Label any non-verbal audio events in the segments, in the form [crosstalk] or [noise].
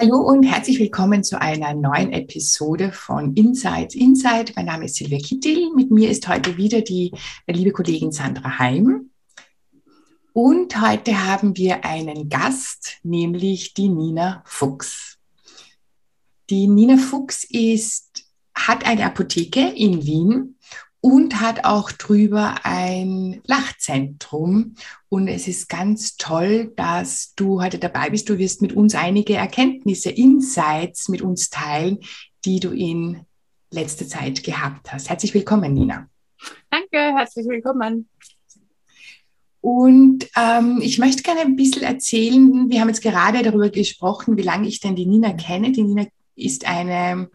Hallo und herzlich willkommen zu einer neuen Episode von Insights Inside. Mein Name ist Silvia Kittel. Mit mir ist heute wieder die liebe Kollegin Sandra Heim. Und heute haben wir einen Gast, nämlich die Nina Fuchs. Die Nina Fuchs ist, hat eine Apotheke in Wien und hat auch drüber ein Lachzentrum. Und es ist ganz toll, dass du heute dabei bist. Du wirst mit uns einige Erkenntnisse, Insights mit uns teilen, die du in letzter Zeit gehabt hast. Herzlich willkommen, Nina. Danke, herzlich willkommen. Und ähm, ich möchte gerne ein bisschen erzählen. Wir haben jetzt gerade darüber gesprochen, wie lange ich denn die Nina kenne. Die Nina ist eine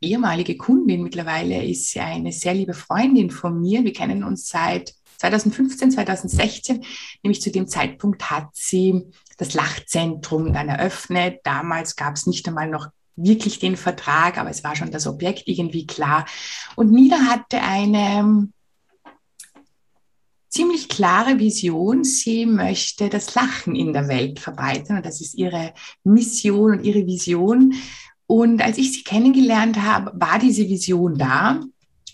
ehemalige Kundin, mittlerweile ist sie eine sehr liebe Freundin von mir. Wir kennen uns seit 2015, 2016, nämlich zu dem Zeitpunkt hat sie das Lachzentrum dann eröffnet. Damals gab es nicht einmal noch wirklich den Vertrag, aber es war schon das Objekt irgendwie klar. Und Nina hatte eine ziemlich klare Vision. Sie möchte das Lachen in der Welt verbreiten und das ist ihre Mission und ihre Vision. Und als ich sie kennengelernt habe, war diese Vision da.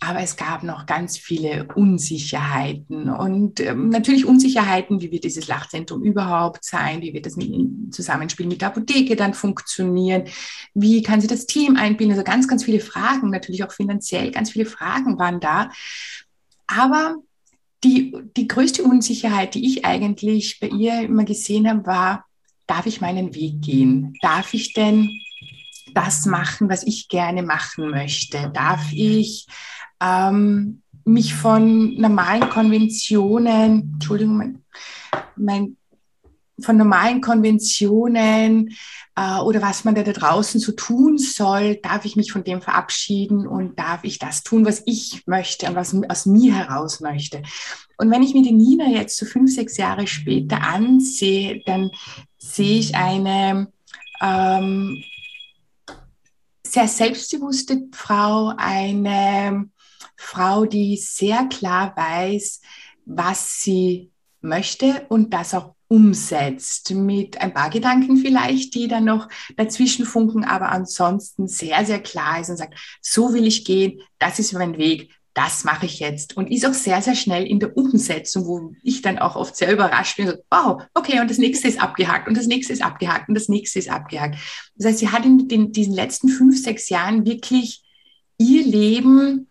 Aber es gab noch ganz viele Unsicherheiten und ähm, natürlich Unsicherheiten, wie wird dieses Lachzentrum überhaupt sein, wie wird das im Zusammenspiel mit der Apotheke dann funktionieren, wie kann sie das Team einbinden, also ganz, ganz viele Fragen, natürlich auch finanziell, ganz viele Fragen waren da. Aber die, die größte Unsicherheit, die ich eigentlich bei ihr immer gesehen habe, war, darf ich meinen Weg gehen? Darf ich denn das machen, was ich gerne machen möchte? Darf ich ähm, mich von normalen Konventionen, Entschuldigung, mein, mein von normalen Konventionen äh, oder was man da, da draußen so tun soll, darf ich mich von dem verabschieden und darf ich das tun, was ich möchte und was aus mir heraus möchte. Und wenn ich mir die Nina jetzt so fünf, sechs Jahre später ansehe, dann sehe ich eine ähm, sehr selbstbewusste Frau, eine Frau, die sehr klar weiß, was sie möchte und das auch umsetzt. Mit ein paar Gedanken vielleicht, die dann noch dazwischen funken, aber ansonsten sehr, sehr klar ist und sagt, so will ich gehen, das ist mein Weg, das mache ich jetzt und ist auch sehr, sehr schnell in der Umsetzung, wo ich dann auch oft sehr überrascht bin, so, wow, okay, und das nächste ist abgehakt und das nächste ist abgehakt und das nächste ist abgehakt. Das heißt, sie hat in den, diesen letzten fünf, sechs Jahren wirklich ihr Leben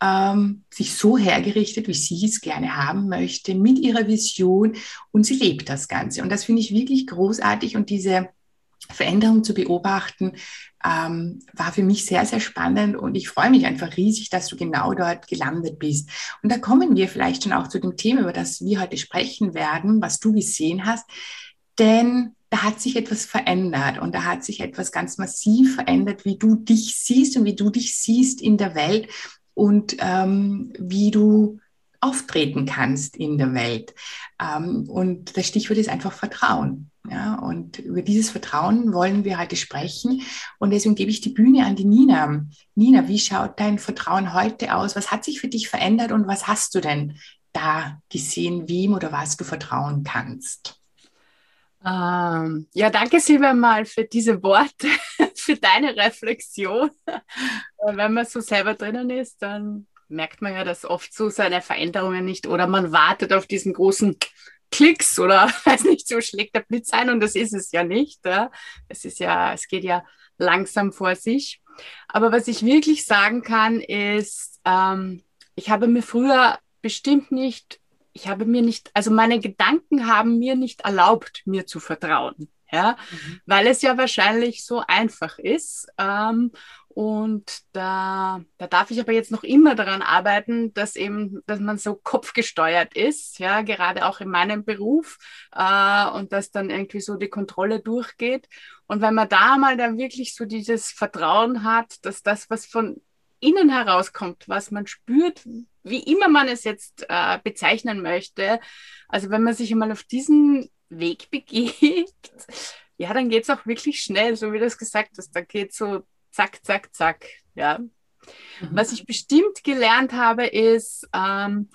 ähm, sich so hergerichtet, wie sie es gerne haben möchte, mit ihrer Vision und sie lebt das Ganze. Und das finde ich wirklich großartig und diese Veränderung zu beobachten, ähm, war für mich sehr, sehr spannend und ich freue mich einfach riesig, dass du genau dort gelandet bist. Und da kommen wir vielleicht schon auch zu dem Thema, über das wir heute sprechen werden, was du gesehen hast, denn da hat sich etwas verändert und da hat sich etwas ganz massiv verändert, wie du dich siehst und wie du dich siehst in der Welt und ähm, wie du auftreten kannst in der Welt. Ähm, und das Stichwort ist einfach Vertrauen. Ja, und über dieses Vertrauen wollen wir heute sprechen. Und deswegen gebe ich die Bühne an die Nina. Nina, wie schaut dein Vertrauen heute aus? Was hat sich für dich verändert und was hast du denn da gesehen, wem oder was du vertrauen kannst? Ähm, ja, danke Silvia mal für diese Worte, [laughs] für deine Reflexion. Wenn man so selber drinnen ist, dann merkt man ja, dass oft so seine Veränderungen nicht oder man wartet auf diesen großen Klicks oder [laughs] weiß nicht, so schlägt der Blitz ein und das ist es ja nicht. Ja. Es ist ja, es geht ja langsam vor sich. Aber was ich wirklich sagen kann, ist, ähm, ich habe mir früher bestimmt nicht, ich habe mir nicht, also meine Gedanken haben mir nicht erlaubt, mir zu vertrauen. Ja, mhm. weil es ja wahrscheinlich so einfach ist. Ähm, Und da, da darf ich aber jetzt noch immer daran arbeiten, dass eben, dass man so kopfgesteuert ist, ja, gerade auch in meinem Beruf, äh, und dass dann irgendwie so die Kontrolle durchgeht. Und wenn man da mal dann wirklich so dieses Vertrauen hat, dass das, was von innen herauskommt, was man spürt, wie immer man es jetzt äh, bezeichnen möchte, also wenn man sich einmal auf diesen Weg [laughs] begibt, ja, dann geht es auch wirklich schnell, so wie du es gesagt hast. Da geht so zack, zack, zack. Ja. Mhm. Was ich bestimmt gelernt habe, ist, ähm,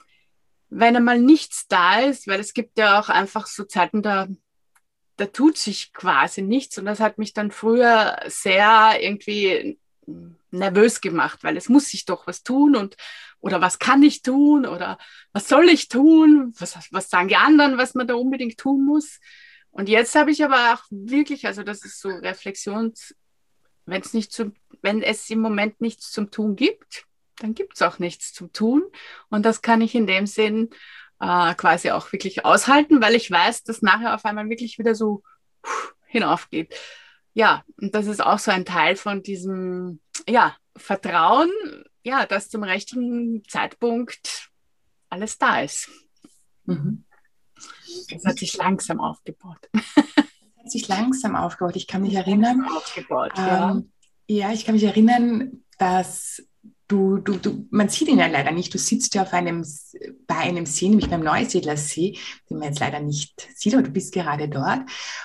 wenn einmal nichts da ist, weil es gibt ja auch einfach so Zeiten, da, da tut sich quasi nichts. Und das hat mich dann früher sehr irgendwie nervös gemacht, weil es muss sich doch was tun und oder was kann ich tun oder was soll ich tun? Was, was sagen die anderen, was man da unbedingt tun muss? Und jetzt habe ich aber auch wirklich, also das ist so Reflexions, wenn es nicht zum, wenn es im Moment nichts zum Tun gibt, dann gibt es auch nichts zum Tun. Und das kann ich in dem Sinn äh, quasi auch wirklich aushalten, weil ich weiß, dass nachher auf einmal wirklich wieder so hinaufgeht. Ja, und das ist auch so ein Teil von diesem, ja, Vertrauen, ja, dass zum richtigen Zeitpunkt alles da ist. Mhm. Das hat sich langsam aufgebaut [laughs] hat sich langsam aufgebaut. Ich kann mich erinnern. Aufgebaut, ja. Ähm, ja, ich kann mich erinnern, dass du, du, du, man sieht ihn ja leider nicht. Du sitzt ja auf einem, bei einem See, nämlich beim Neusiedler See, den man jetzt leider nicht sieht, aber du bist gerade dort.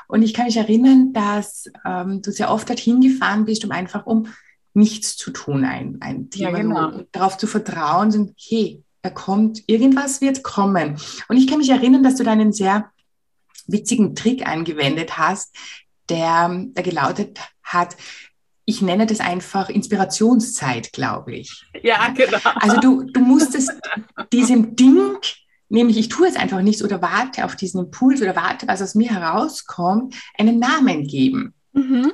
Und ich kann mich erinnern, dass ähm, du sehr oft dorthin gefahren bist, um einfach um nichts zu tun, ein, ein Thema, ja, genau. darauf zu vertrauen, und, hey, er kommt, irgendwas wird kommen. Und ich kann mich erinnern, dass du da einen sehr witzigen Trick angewendet hast, der, der gelautet hat, ich nenne das einfach Inspirationszeit, glaube ich. Ja, genau. Also du, du musstest diesem Ding, nämlich ich tue es einfach nichts oder warte auf diesen Impuls oder warte, was aus mir herauskommt, einen Namen geben. Mhm.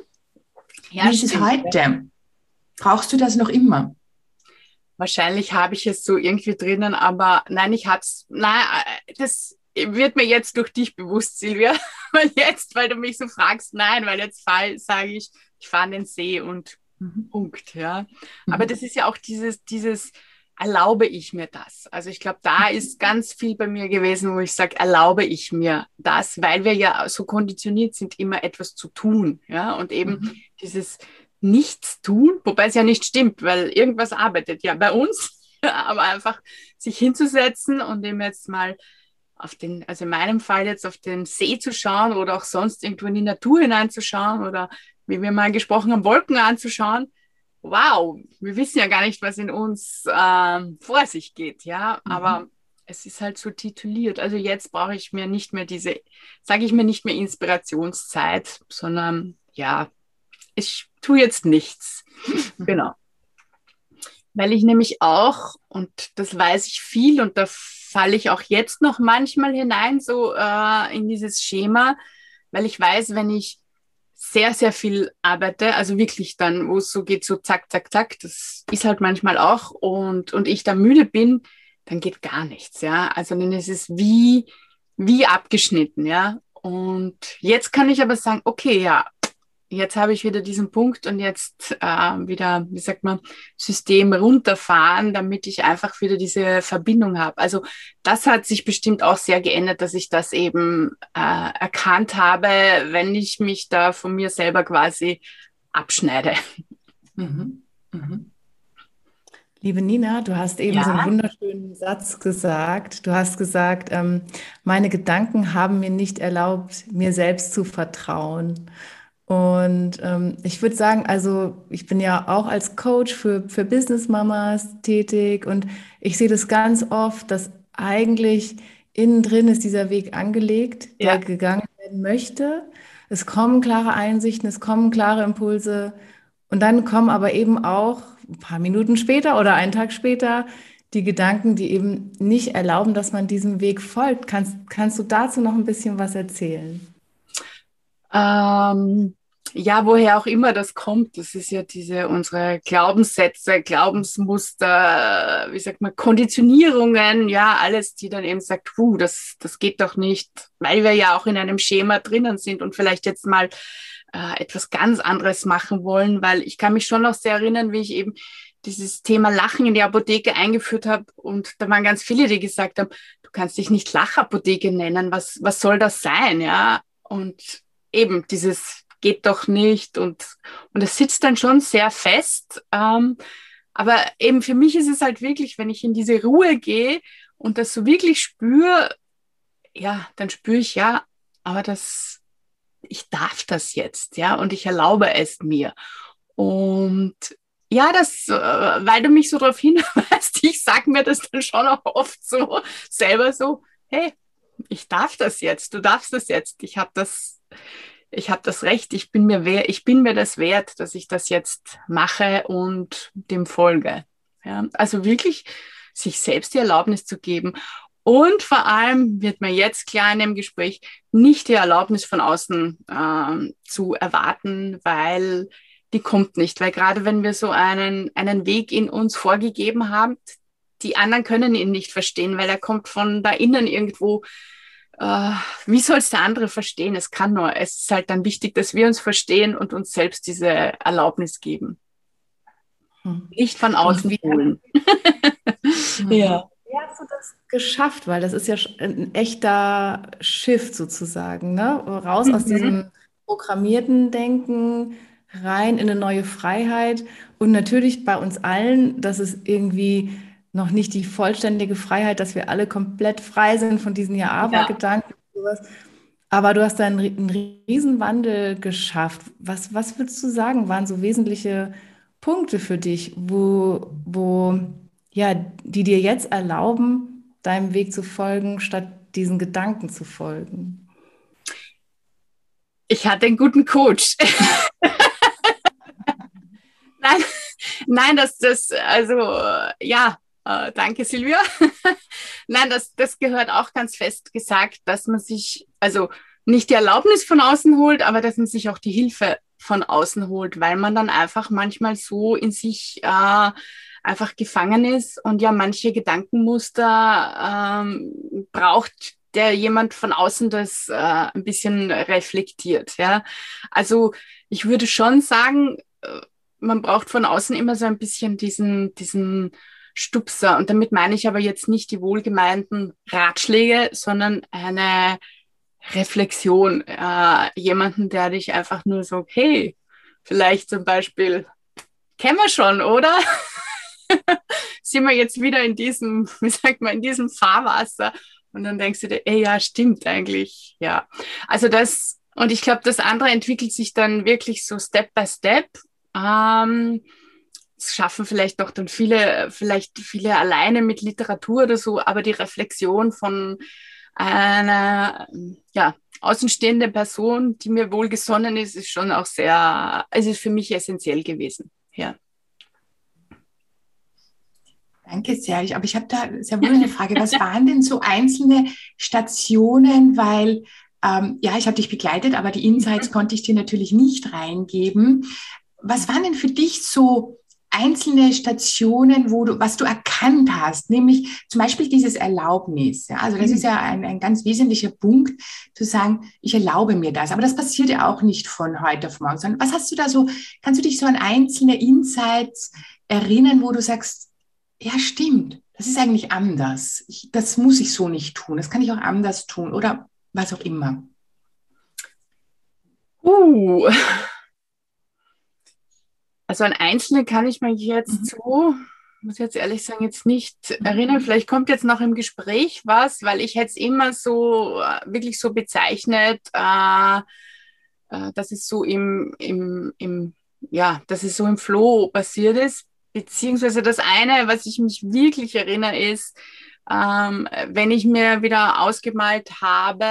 Ja, Wie ist es heute? Brauchst du das noch immer? Wahrscheinlich habe ich es so irgendwie drinnen, aber nein, ich hatte es, nein, äh, das wird mir jetzt durch dich bewusst, Silvia. [laughs] Weil jetzt, weil du mich so fragst, nein, weil jetzt sage ich, ich fahre an den See und mhm. Punkt, ja. Mhm. Aber das ist ja auch dieses, dieses, erlaube ich mir das? Also ich glaube, da ist ganz viel bei mir gewesen, wo ich sage, erlaube ich mir das, weil wir ja so konditioniert sind, immer etwas zu tun, ja. Und eben mhm. dieses Nichts tun, wobei es ja nicht stimmt, weil irgendwas arbeitet ja bei uns, [laughs] aber einfach sich hinzusetzen und dem jetzt mal auf den, also in meinem Fall jetzt auf den See zu schauen oder auch sonst irgendwo in die Natur hineinzuschauen oder wie wir mal gesprochen haben, Wolken anzuschauen. Wow, wir wissen ja gar nicht, was in uns ähm, vor sich geht, ja, mhm. aber es ist halt so tituliert. Also jetzt brauche ich mir nicht mehr diese, sage ich mir nicht mehr Inspirationszeit, sondern ja, ich tue jetzt nichts. Mhm. genau. Weil ich nämlich auch, und das weiß ich viel und da falle ich auch jetzt noch manchmal hinein, so äh, in dieses Schema, weil ich weiß, wenn ich sehr, sehr viel arbeite, also wirklich dann, wo es so geht, so zack, zack, zack, das ist halt manchmal auch und, und ich da müde bin, dann geht gar nichts, ja. Also dann ist es wie, wie abgeschnitten, ja. Und jetzt kann ich aber sagen, okay, ja, jetzt habe ich wieder diesen Punkt und jetzt äh, wieder, wie sagt man, System runterfahren, damit ich einfach wieder diese Verbindung habe. Also das hat sich bestimmt auch sehr geändert, dass ich das eben äh, erkannt habe, wenn ich mich da von mir selber quasi abschneide. Mhm. Mhm. Liebe Nina, du hast eben ja. so einen wunderschönen Satz gesagt. Du hast gesagt, ähm, meine Gedanken haben mir nicht erlaubt, mir selbst zu vertrauen. Und ähm, ich würde sagen, also ich bin ja auch als Coach für, für Business Mamas tätig und ich sehe das ganz oft, dass eigentlich innen drin ist dieser Weg angelegt, der ja. gegangen werden möchte. Es kommen klare Einsichten, es kommen klare Impulse und dann kommen aber eben auch ein paar Minuten später oder einen Tag später die Gedanken, die eben nicht erlauben, dass man diesem Weg folgt. Kannst, kannst du dazu noch ein bisschen was erzählen? Ähm, ja, woher auch immer das kommt, das ist ja diese unsere Glaubenssätze, Glaubensmuster, wie sagt man, Konditionierungen, ja, alles, die dann eben sagt, puh, das, das geht doch nicht, weil wir ja auch in einem Schema drinnen sind und vielleicht jetzt mal äh, etwas ganz anderes machen wollen, weil ich kann mich schon noch sehr erinnern, wie ich eben dieses Thema Lachen in die Apotheke eingeführt habe und da waren ganz viele, die gesagt haben, du kannst dich nicht Lachapotheke nennen, was, was soll das sein, ja? Und eben dieses geht doch nicht und, und es sitzt dann schon sehr fest. Ähm, aber eben für mich ist es halt wirklich, wenn ich in diese Ruhe gehe und das so wirklich spüre, ja, dann spüre ich ja, aber das, ich darf das jetzt, ja, und ich erlaube es mir. Und ja, das, äh, weil du mich so darauf [laughs] hinweist, ich sage mir das dann schon auch oft so selber so, hey, ich darf das jetzt, du darfst das jetzt, ich habe das, ich habe das Recht, ich bin mir wer, ich bin mir das wert, dass ich das jetzt mache und dem folge. Ja, also wirklich sich selbst die Erlaubnis zu geben. Und vor allem wird mir jetzt klar in dem Gespräch, nicht die Erlaubnis von außen äh, zu erwarten, weil die kommt nicht. Weil gerade wenn wir so einen, einen Weg in uns vorgegeben haben, die anderen können ihn nicht verstehen, weil er kommt von da innen irgendwo äh, wie soll es der andere verstehen? Es kann nur. Es ist halt dann wichtig, dass wir uns verstehen und uns selbst diese Erlaubnis geben. Hm. Nicht von außen wie, holen. [laughs] ja. Wie hast du das geschafft? Weil das ist ja ein echter Shift sozusagen, ne? Raus mhm. aus diesem programmierten Denken, rein in eine neue Freiheit und natürlich bei uns allen, dass es irgendwie noch nicht die vollständige Freiheit, dass wir alle komplett frei sind von diesen Ja-Aber-Gedanken. Ja. Aber du hast da einen, einen Riesenwandel geschafft. Was, was würdest du sagen, waren so wesentliche Punkte für dich, wo, wo, ja, die dir jetzt erlauben, deinem Weg zu folgen, statt diesen Gedanken zu folgen? Ich hatte einen guten Coach. [laughs] nein, nein, das, das, also, ja, äh, danke, Silvia. [laughs] Nein, das, das gehört auch ganz fest gesagt, dass man sich, also nicht die Erlaubnis von außen holt, aber dass man sich auch die Hilfe von außen holt, weil man dann einfach manchmal so in sich äh, einfach gefangen ist und ja manche Gedankenmuster ähm, braucht der jemand von außen das äh, ein bisschen reflektiert. Ja, also ich würde schon sagen, äh, man braucht von außen immer so ein bisschen diesen diesen Stupser. Und damit meine ich aber jetzt nicht die wohlgemeinten Ratschläge, sondern eine Reflexion. Äh, jemanden, der dich einfach nur so, hey, vielleicht zum Beispiel, kennen wir schon, oder? [laughs] Sind wir jetzt wieder in diesem, wie sagt man, in diesem Fahrwasser? Und dann denkst du dir, ey, ja, stimmt eigentlich, ja. Also das, und ich glaube, das andere entwickelt sich dann wirklich so Step by Step. Ähm, schaffen vielleicht doch dann viele, vielleicht viele alleine mit Literatur oder so, aber die Reflexion von einer ja, außenstehende Person, die mir wohlgesonnen ist, ist schon auch sehr, es ist für mich essentiell gewesen. Ja. Danke sehr. Aber ich habe da sehr wohl eine Frage. Was waren denn so einzelne Stationen? Weil, ähm, ja, ich habe dich begleitet, aber die Insights konnte ich dir natürlich nicht reingeben. Was waren denn für dich so einzelne Stationen, wo du, was du erkannt hast, nämlich zum Beispiel dieses Erlaubnis. Ja, also das mhm. ist ja ein, ein ganz wesentlicher Punkt, zu sagen, ich erlaube mir das. Aber das passiert ja auch nicht von heute auf morgen, sondern was hast du da so, kannst du dich so an einzelne Insights erinnern, wo du sagst, ja, stimmt, das ist eigentlich anders. Ich, das muss ich so nicht tun. Das kann ich auch anders tun oder was auch immer. Uh, also an einzelne kann ich mich jetzt mhm. so, muss jetzt ehrlich sagen, jetzt nicht erinnern. Vielleicht kommt jetzt noch im Gespräch was, weil ich hätte es immer so äh, wirklich so bezeichnet, äh, äh, dass es so im, im, im, ja, dass es so im Flow passiert ist. Beziehungsweise das eine, was ich mich wirklich erinnere, ist, ähm, wenn ich mir wieder ausgemalt habe,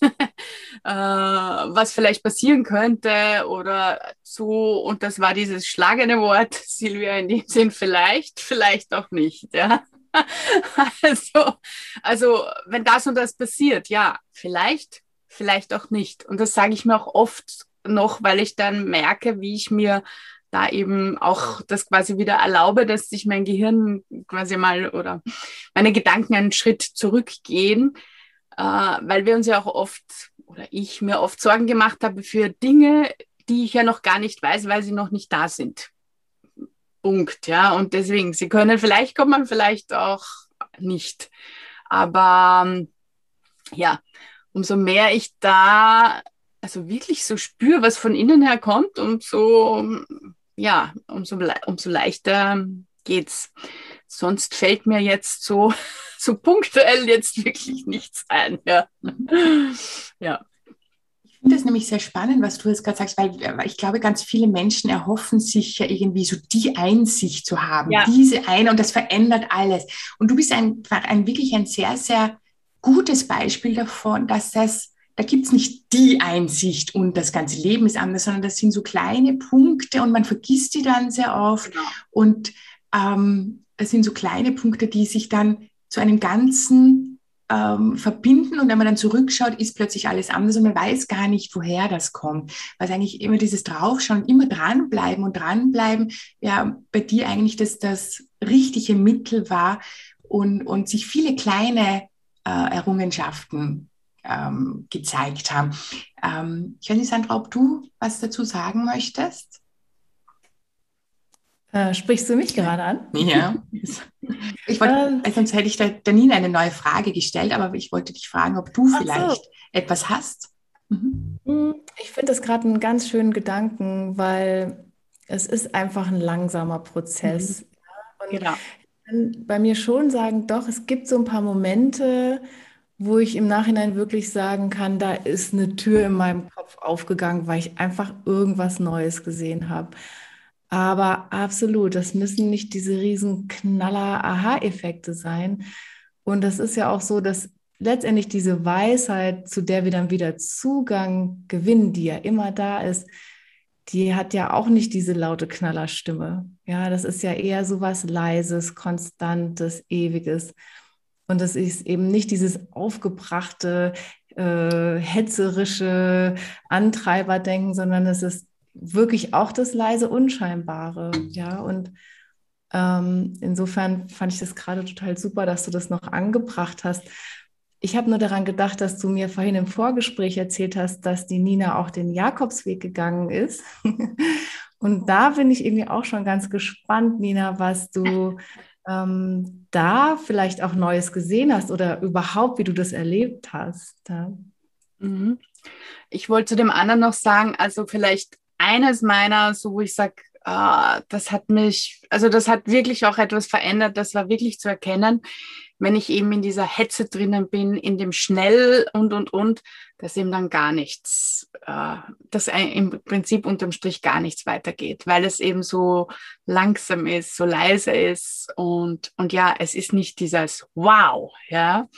[laughs] äh, was vielleicht passieren könnte oder so. Und das war dieses schlagende Wort, [laughs] Silvia, in dem Sinn vielleicht, vielleicht auch nicht. Ja. [laughs] Also, also, wenn das und das passiert, ja, vielleicht, vielleicht auch nicht. Und das sage ich mir auch oft noch, weil ich dann merke, wie ich mir da eben auch das quasi wieder erlaube, dass sich mein Gehirn quasi mal oder meine Gedanken einen Schritt zurückgehen, äh, weil wir uns ja auch oft oder ich mir oft Sorgen gemacht habe für Dinge, die ich ja noch gar nicht weiß, weil sie noch nicht da sind. Punkt, ja. Und deswegen, sie können vielleicht kommen, vielleicht auch nicht. Aber ähm, ja, umso mehr ich da also wirklich so spüre, was von innen her kommt, umso ja, umso, umso leichter geht's. Sonst fällt mir jetzt so, so punktuell jetzt wirklich nichts ein. Ja. ja. Ich finde das nämlich sehr spannend, was du jetzt gerade sagst, weil ich glaube, ganz viele Menschen erhoffen sich ja irgendwie so die Einsicht zu haben, ja. diese eine und das verändert alles. Und du bist ein, ein wirklich ein sehr, sehr gutes Beispiel davon, dass das da gibt es nicht die Einsicht und das ganze Leben ist anders, sondern das sind so kleine Punkte und man vergisst die dann sehr oft. Genau. Und ähm, das sind so kleine Punkte, die sich dann zu einem Ganzen ähm, verbinden und wenn man dann zurückschaut, ist plötzlich alles anders und man weiß gar nicht, woher das kommt. Was eigentlich immer dieses Draufschauen, immer dranbleiben und dranbleiben, ja, bei dir eigentlich das, das richtige Mittel war und, und sich viele kleine äh, Errungenschaften ähm, gezeigt haben. Ähm, ich weiß nicht, Sandra, ob du was dazu sagen möchtest? Äh, sprichst du mich gerade an? Ja. [laughs] Ich wollte, äh, sonst hätte ich der, Nina eine neue Frage gestellt, aber ich wollte dich fragen, ob du vielleicht so. etwas hast. Mhm. Hm, ich finde das gerade einen ganz schönen Gedanken, weil es ist einfach ein langsamer Prozess. Mhm. Und genau. ich kann bei mir schon sagen, doch, es gibt so ein paar Momente, wo ich im Nachhinein wirklich sagen kann, da ist eine Tür in meinem Kopf aufgegangen, weil ich einfach irgendwas Neues gesehen habe. Aber absolut, das müssen nicht diese riesen Knaller-Aha-Effekte sein. Und das ist ja auch so, dass letztendlich diese Weisheit, zu der wir dann wieder Zugang gewinnen, die ja immer da ist, die hat ja auch nicht diese laute Knallerstimme. Ja, das ist ja eher so was Leises, Konstantes, Ewiges. Und es ist eben nicht dieses aufgebrachte, äh, hetzerische Antreiberdenken, sondern es ist wirklich auch das leise Unscheinbare. Ja, und ähm, insofern fand ich das gerade total super, dass du das noch angebracht hast. Ich habe nur daran gedacht, dass du mir vorhin im Vorgespräch erzählt hast, dass die Nina auch den Jakobsweg gegangen ist. [laughs] Und da bin ich irgendwie auch schon ganz gespannt, Nina, was du ähm, da vielleicht auch Neues gesehen hast oder überhaupt, wie du das erlebt hast. Ja. Mhm. Ich wollte zu dem anderen noch sagen, also vielleicht eines meiner, so wo ich sage, äh, das hat mich, also das hat wirklich auch etwas verändert, das war wirklich zu erkennen, wenn ich eben in dieser Hetze drinnen bin, in dem Schnell und, und, und, dass eben dann gar nichts, äh, dass im Prinzip unterm Strich gar nichts weitergeht, weil es eben so langsam ist, so leise ist und, und ja, es ist nicht dieses Wow, ja.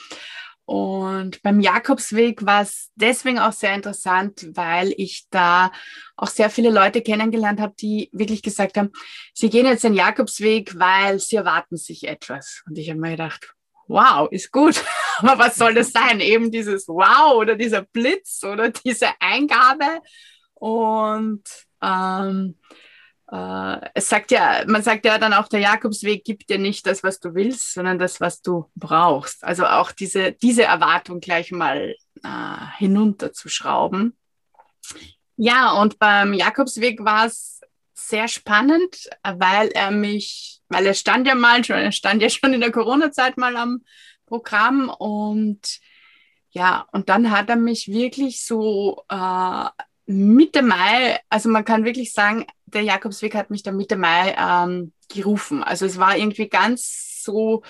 Und beim Jakobsweg war es deswegen auch sehr interessant, weil ich da auch sehr viele Leute kennengelernt habe, die wirklich gesagt haben, sie gehen jetzt den Jakobsweg, weil sie erwarten sich etwas. Und ich habe mir gedacht, wow, ist gut. [laughs] Aber was soll das sein? Eben dieses Wow oder dieser Blitz oder diese Eingabe. Und ähm, äh, es sagt ja, man sagt ja dann auch, der Jakobsweg gibt dir nicht das, was du willst, sondern das, was du brauchst. Also auch diese, diese Erwartung gleich mal äh, hinunterzuschrauben. Ja, und beim Jakobsweg war es sehr spannend, weil er mich, weil er stand ja mal schon, er stand ja schon in der Corona-Zeit mal am Programm und ja, und dann hat er mich wirklich so äh, Mitte Mai, also man kann wirklich sagen, der Jakobsweg hat mich dann Mitte Mai ähm, gerufen. Also es war irgendwie ganz so,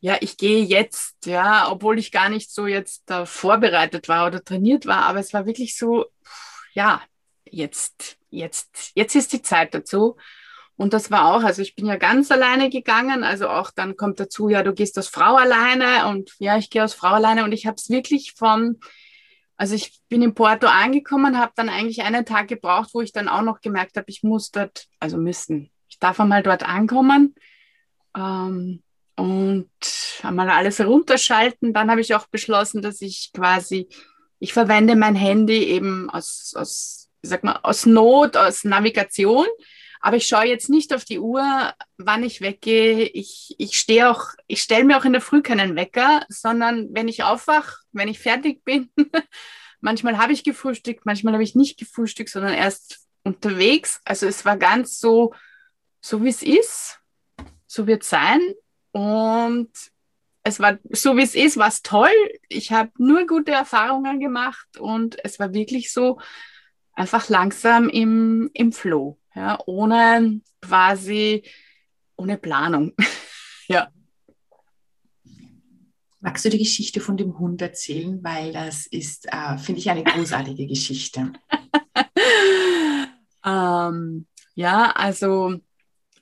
ja, ich gehe jetzt, ja, obwohl ich gar nicht so jetzt äh, vorbereitet war oder trainiert war, aber es war wirklich so, ja, jetzt, jetzt, jetzt ist die Zeit dazu. Und das war auch, also ich bin ja ganz alleine gegangen, also auch dann kommt dazu, ja, du gehst als Frau alleine und ja, ich gehe als Frau alleine und ich habe es wirklich von, also ich bin in Porto angekommen, habe dann eigentlich einen Tag gebraucht, wo ich dann auch noch gemerkt habe, ich muss dort, also müssen, ich darf einmal dort ankommen ähm, und einmal alles herunterschalten. Dann habe ich auch beschlossen, dass ich quasi, ich verwende mein Handy eben aus, aus sag mal, aus Not, aus Navigation. Aber ich schaue jetzt nicht auf die Uhr, wann ich weggehe. Ich, ich stehe auch, ich stelle mir auch in der Früh keinen Wecker, sondern wenn ich aufwache, wenn ich fertig bin, [laughs] manchmal habe ich gefrühstückt, manchmal habe ich nicht gefrühstückt, sondern erst unterwegs. Also es war ganz so, so wie es ist, so wird es sein. Und es war so wie es ist, war es toll. Ich habe nur gute Erfahrungen gemacht und es war wirklich so einfach langsam im, im Flow, ja, ohne quasi, ohne Planung. [laughs] ja. Magst du die Geschichte von dem Hund erzählen? Weil das ist, äh, finde ich, eine großartige Geschichte. [laughs] ähm, ja, also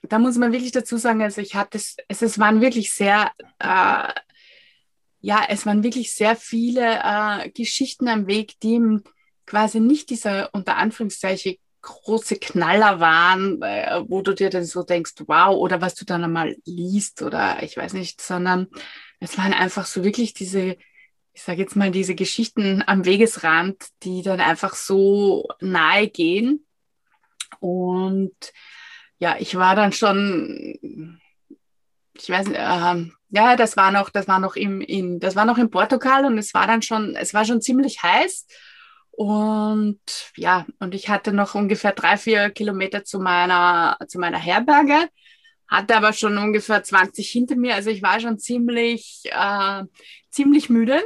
da muss man wirklich dazu sagen, also ich hatte es, es waren wirklich sehr, äh, ja, es waren wirklich sehr viele äh, Geschichten am Weg, die quasi nicht dieser unter Anführungszeichen große Knaller waren, äh, wo du dir dann so denkst, wow, oder was du dann einmal liest oder ich weiß nicht, sondern es waren einfach so wirklich diese, ich sage jetzt mal, diese Geschichten am Wegesrand, die dann einfach so nahe gehen. Und ja, ich war dann schon, ich weiß nicht, äh, ja, das war noch, das war noch im, in, das war noch in Portugal und es war dann schon, es war schon ziemlich heiß. Und ja, und ich hatte noch ungefähr drei, vier Kilometer zu meiner, zu meiner Herberge, hatte aber schon ungefähr 20 hinter mir. Also ich war schon ziemlich, äh, ziemlich müde.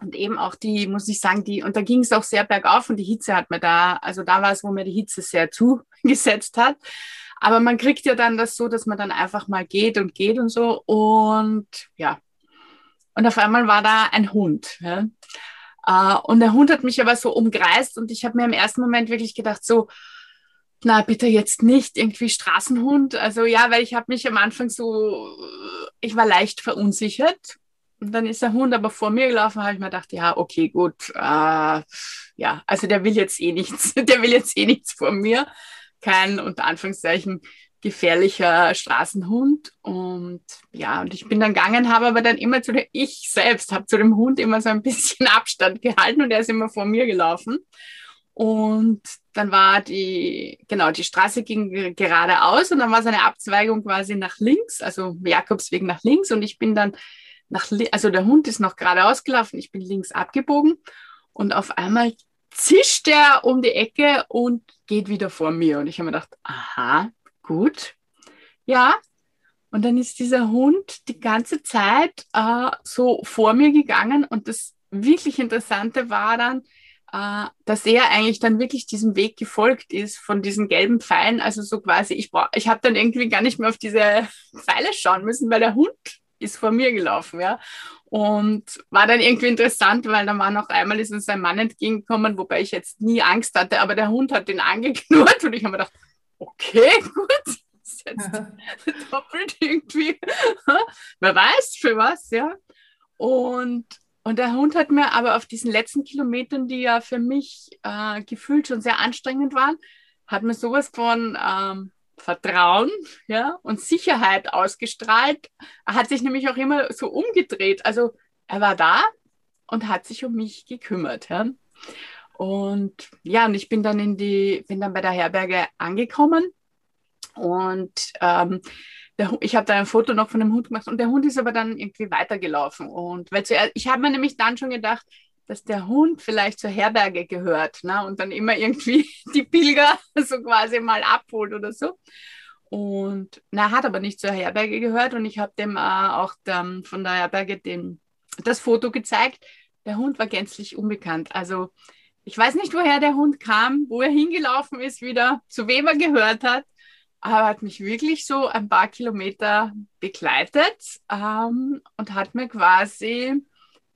Und eben auch die, muss ich sagen, die, und da ging es auch sehr bergauf und die Hitze hat mir da, also da war es, wo mir die Hitze sehr zugesetzt hat. Aber man kriegt ja dann das so, dass man dann einfach mal geht und geht und so. Und ja. Und auf einmal war da ein Hund. Ja. Uh, und der Hund hat mich aber so umkreist und ich habe mir im ersten Moment wirklich gedacht, so, na bitte jetzt nicht irgendwie Straßenhund. Also ja, weil ich habe mich am Anfang so, ich war leicht verunsichert. Und dann ist der Hund aber vor mir gelaufen, habe ich mir gedacht, ja, okay, gut, uh, ja, also der will jetzt eh nichts, [laughs] der will jetzt eh nichts von mir. Kein unter Anführungszeichen gefährlicher Straßenhund. Und ja, und ich bin dann gegangen, habe aber dann immer zu dem, ich selbst habe zu dem Hund immer so ein bisschen [laughs] Abstand gehalten und er ist immer vor mir gelaufen. Und dann war die, genau, die Straße ging geradeaus und dann war es eine Abzweigung quasi nach links, also Jakobsweg nach links und ich bin dann nach, also der Hund ist noch geradeaus gelaufen, ich bin links abgebogen und auf einmal zischt er um die Ecke und geht wieder vor mir. Und ich habe mir gedacht, aha, gut. Ja. Und dann ist dieser Hund die ganze Zeit äh, so vor mir gegangen. Und das wirklich Interessante war dann, äh, dass er eigentlich dann wirklich diesem Weg gefolgt ist von diesen gelben Pfeilen. Also so quasi, ich, ich habe dann irgendwie gar nicht mehr auf diese Pfeile schauen müssen, weil der Hund ist vor mir gelaufen, ja. Und war dann irgendwie interessant, weil dann war noch einmal ist uns ein Mann entgegengekommen, wobei ich jetzt nie Angst hatte, aber der Hund hat den [laughs] angeknurrt und ich habe mir gedacht, okay, [laughs] gut, ist jetzt [laughs] doppelt irgendwie. [laughs] Wer weiß für was, ja. Und, und der Hund hat mir aber auf diesen letzten Kilometern, die ja für mich äh, gefühlt schon sehr anstrengend waren, hat mir sowas von ähm, Vertrauen ja, und Sicherheit ausgestrahlt. Er hat sich nämlich auch immer so umgedreht. Also er war da und hat sich um mich gekümmert. Ja. Und ja, und ich bin dann in die, bin dann bei der Herberge angekommen und ähm, der, ich habe da ein Foto noch von dem Hund gemacht und der Hund ist aber dann irgendwie weitergelaufen. Und weil zuerst, ich habe mir nämlich dann schon gedacht, dass der Hund vielleicht zur Herberge gehört ne? und dann immer irgendwie [laughs] die Pilger so quasi mal abholt oder so. Und na, hat aber nicht zur Herberge gehört und ich habe dem äh, auch dem, von der Herberge den, das Foto gezeigt. Der Hund war gänzlich unbekannt. Also ich weiß nicht, woher der Hund kam, wo er hingelaufen ist wieder, zu wem er gehört hat, aber er hat mich wirklich so ein paar Kilometer begleitet ähm, und hat mir quasi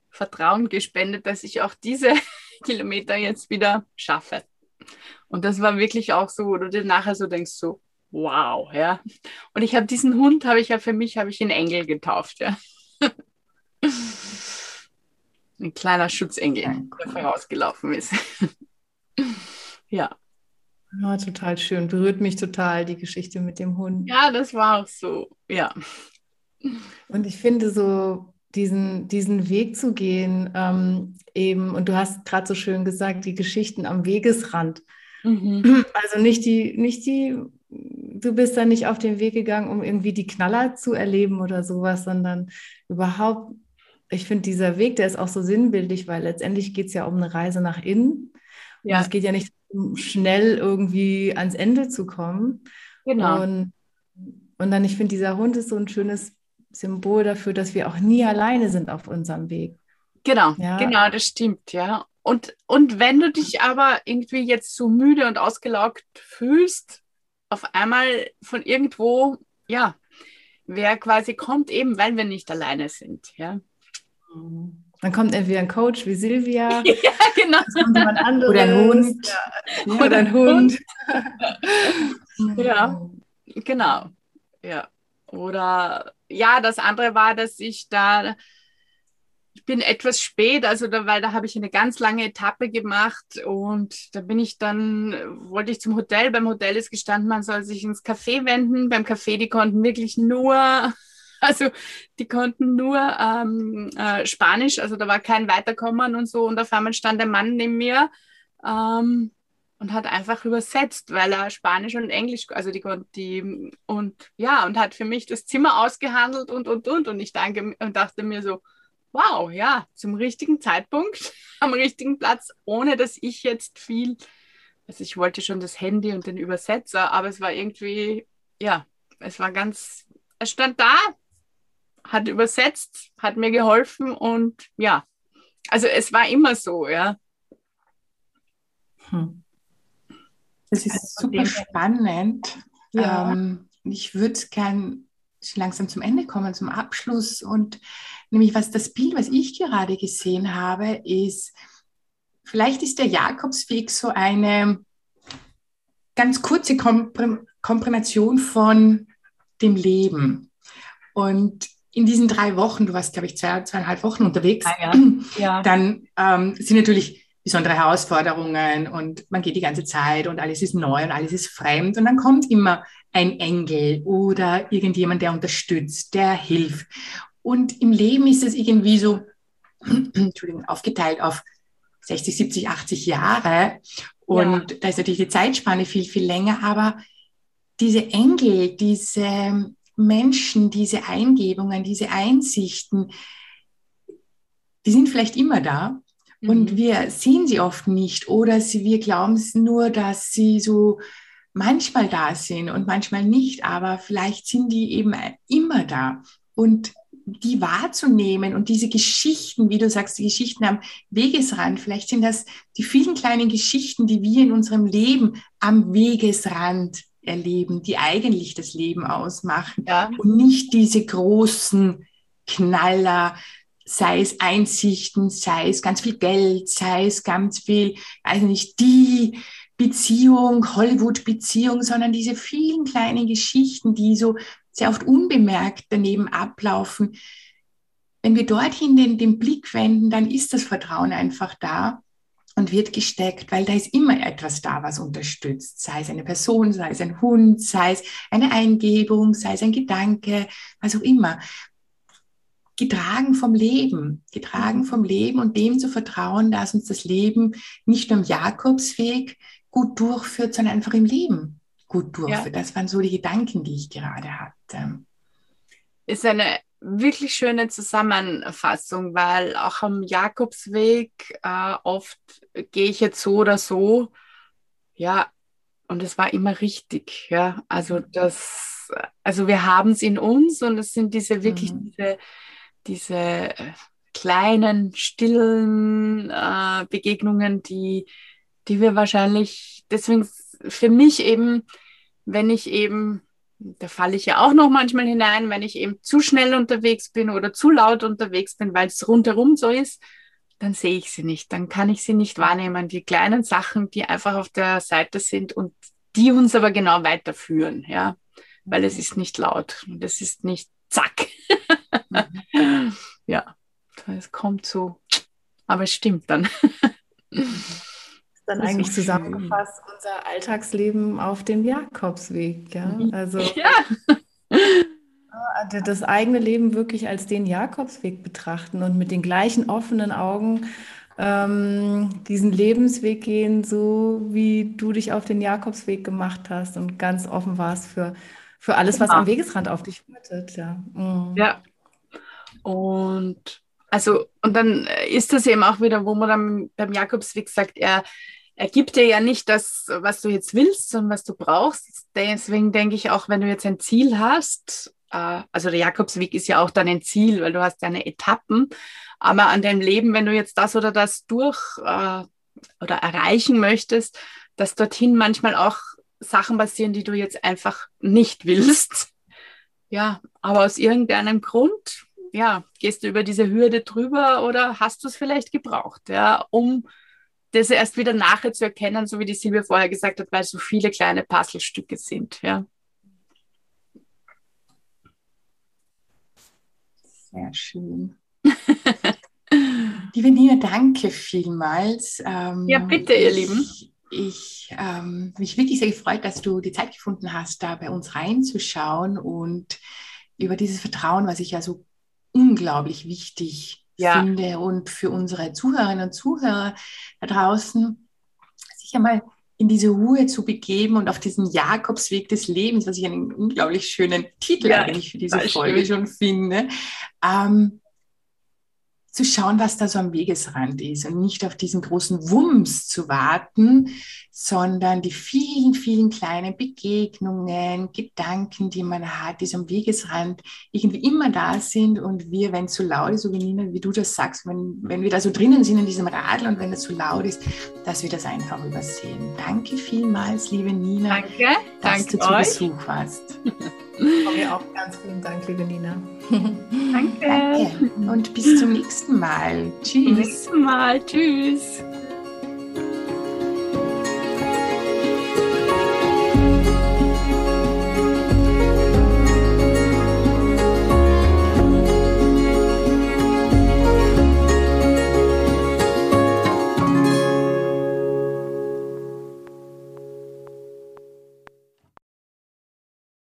Vertrauen gespendet, dass ich auch diese [laughs] Kilometer jetzt wieder schaffe. Und das war wirklich auch so, wo du dir nachher so denkst, so, wow, ja. Und ich habe diesen Hund, habe ich ja für mich, habe ich ihn Engel getauft, ja. [laughs] Ein kleiner Schutzengel, der vorausgelaufen ist. [laughs] ja. Ja, total schön. Berührt mich total die Geschichte mit dem Hund. Ja, das war auch so, ja. Und ich finde so, diesen, diesen Weg zu gehen, ähm, eben, und du hast gerade so schön gesagt, die Geschichten am Wegesrand. Mhm. [clears throat] Also nicht die, nicht die, du bist da nicht auf den Weg gegangen, um irgendwie die Knaller zu erleben oder sowas, sondern überhaupt, ich finde, dieser Weg, der ist auch so sinnbildlich, weil letztendlich geht es ja um eine Reise nach innen. Ja. Und es geht ja nicht um schnell irgendwie ans Ende zu kommen. Genau. Und, und dann, ich finde, dieser Hund ist so ein schönes Symbol dafür, dass wir auch nie alleine sind auf unserem Weg. Genau, ja. genau, das stimmt, ja. Und, und wenn du dich aber irgendwie jetzt so müde und ausgelaugt fühlst, auf einmal von irgendwo, ja, wer quasi kommt, eben weil wir nicht alleine sind, ja. Dann kommt entweder ein Coach wie Silvia, [laughs] ja, genau. oder ein Hund. Ja. Oder, oder ein [laughs] Hund. ja, genau. Ja. Oder ja, das andere war, dass ich da, ich bin etwas spät, also da, weil da habe ich eine ganz lange Etappe gemacht und da bin ich dann, wollte ich zum Hotel, beim Hotel ist gestanden, man soll sich ins Café wenden. Beim Café, die konnten wirklich nur, also die konnten nur ähm, äh, Spanisch, also da war kein Weiterkommen und so und auf einmal stand der Mann neben mir. Ähm, und hat einfach übersetzt, weil er Spanisch und Englisch, also die, die und ja, und hat für mich das Zimmer ausgehandelt und und und und ich danke und dachte mir so, wow, ja, zum richtigen Zeitpunkt, [laughs] am richtigen Platz, ohne dass ich jetzt viel, also ich wollte schon das Handy und den Übersetzer, aber es war irgendwie, ja, es war ganz, er stand da, hat übersetzt, hat mir geholfen und ja, also es war immer so, ja. Hm. Das ist also super spannend. Ja. Ähm, ich würde gern langsam zum Ende kommen, zum Abschluss. Und nämlich, was das Bild, was ich gerade gesehen habe, ist, vielleicht ist der Jakobsweg so eine ganz kurze Komprim Komprimation von dem Leben. Und in diesen drei Wochen, du warst, glaube ich, zwei, zweieinhalb Wochen unterwegs, ah, ja. [clears throat] Ja. dann ähm, sind natürlich besondere Herausforderungen und man geht die ganze Zeit und alles ist neu und alles ist fremd und dann kommt immer ein Engel oder irgendjemand, der unterstützt, der hilft. Und im Leben ist es irgendwie so, [clears throat] Entschuldigung, aufgeteilt auf 60, 70, 80 Jahre und ja. da ist natürlich die Zeitspanne viel, viel länger, aber diese Engel, diese Menschen, diese Eingebungen, diese Einsichten, die sind vielleicht immer da, und mhm. wir sehen sie oft nicht oder sie, wir glauben nur, dass sie so manchmal da sind und manchmal nicht, aber vielleicht sind die eben immer da. Und die wahrzunehmen und diese Geschichten, wie du sagst, die Geschichten am Wegesrand, vielleicht sind das die vielen kleinen Geschichten, die wir in unserem Leben am Wegesrand erleben, die eigentlich das Leben ausmachen ja. und nicht diese großen Knaller, sei es Einsichten, sei es ganz viel Geld, sei es ganz viel, also nicht die Beziehung, Hollywood-Beziehung, sondern diese vielen kleinen Geschichten, die so sehr oft unbemerkt daneben ablaufen. Wenn wir dorthin den, den Blick wenden, dann ist das Vertrauen einfach da und wird gesteckt, weil da ist immer etwas da, was unterstützt. Sei es eine Person, sei es ein Hund, sei es eine Eingebung, sei es ein Gedanke, was auch immer getragen vom Leben, getragen vom Leben und dem zu vertrauen, dass uns das Leben nicht nur im Jakobsweg gut durchführt, sondern einfach im Leben gut durchführt. Ja. Das waren so die Gedanken, die ich gerade hatte. Ist eine wirklich schöne Zusammenfassung, weil auch am Jakobsweg äh, oft gehe ich jetzt so oder so, ja, und es war immer richtig, ja. Also das, also wir haben es in uns und es sind diese wirklich mhm. diese diese äh, kleinen, stillen äh, Begegnungen, die, die wir wahrscheinlich, deswegen für mich eben, wenn ich eben, da falle ich ja auch noch manchmal hinein, wenn ich eben zu schnell unterwegs bin oder zu laut unterwegs bin, weil es rundherum so ist, dann sehe ich sie nicht, dann kann ich sie nicht wahrnehmen. Die kleinen Sachen, die einfach auf der Seite sind und die uns aber genau weiterführen, ja, weil es ist nicht laut und es ist nicht zack. Mhm. [laughs] ja, es kommt so, aber es stimmt dann. [laughs] dann eigentlich so zusammengefasst unser Alltagsleben auf dem Jakobsweg, ja? Also, [laughs] ja. das eigene Leben wirklich als den Jakobsweg betrachten und mit den gleichen offenen Augen ähm, diesen Lebensweg gehen, so wie du dich auf den Jakobsweg gemacht hast und ganz offen warst für, für alles, was ja. am Wegesrand auf dich wartet. Ja. Mhm. ja. Und also, und dann ist das eben auch wieder, wo man dann beim Jakobsweg sagt, er, er gibt dir ja nicht das, was du jetzt willst, sondern was du brauchst. Deswegen denke ich auch, wenn du jetzt ein Ziel hast, äh, also der Jakobsweg ist ja auch dann ein Ziel, weil du hast deine Etappen, aber an deinem Leben, wenn du jetzt das oder das durch äh, oder erreichen möchtest, dass dorthin manchmal auch Sachen passieren, die du jetzt einfach nicht willst. Ja, aber aus irgendeinem Grund, ja, gehst du über diese Hürde drüber oder hast du es vielleicht gebraucht, ja, um das erst wieder nachher zu erkennen, so wie die Silvia vorher gesagt hat, weil so viele kleine Puzzlestücke sind, ja. Sehr schön. [laughs] Liebe Nina, danke vielmals. Ähm, ja, bitte, ihr ich, Lieben. Ich ähm, mich wirklich sehr gefreut, dass du die Zeit gefunden hast, da bei uns reinzuschauen und über dieses Vertrauen, was ich ja so unglaublich wichtig ja. finde und für unsere Zuhörerinnen und Zuhörer da draußen, sich einmal in diese Ruhe zu begeben und auf diesen Jakobsweg des Lebens, was ich einen unglaublich schönen Titel ja, eigentlich für diese Folge schon finde, ähm, zu schauen, was da so am Wegesrand ist und nicht auf diesen großen Wumms zu warten, sondern die vielen, vielen kleinen Begegnungen, Gedanken, die man hat, die so am Wegesrand irgendwie immer da sind und wir, wenn es so laut ist, so wie Nina, wie du das sagst, wenn, wenn wir da so drinnen sind in diesem Radl und wenn es so laut ist, dass wir das einfach übersehen. Danke vielmals, liebe Nina, Danke. Dass Danke du zu Besuch warst. [laughs] Auch, auch ganz vielen Dank, liebe Nina. Danke. Danke. Und bis zum nächsten Mal. Tschüss. Bis zum nächsten Mal. Tschüss.